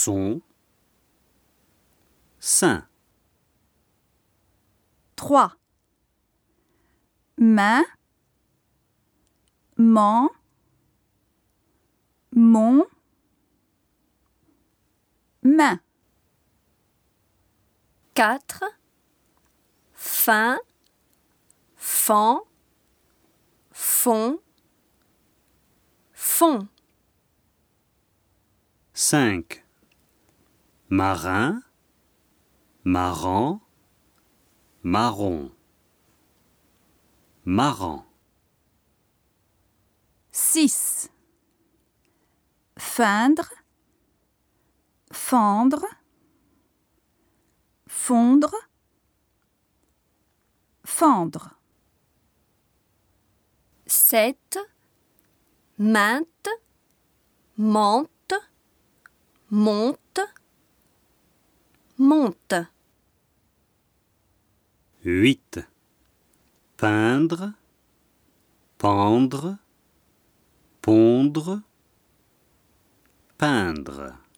sont sains. 3. Main, man, mon, main. 4. Fin, fan, fond, fond. 5 marin, marrant, marron, marrant. 6. Feindre, fendre, fondre, fendre. 7. Mainte, mente, monte, monte. 8. Peindre, pendre, pondre, peindre.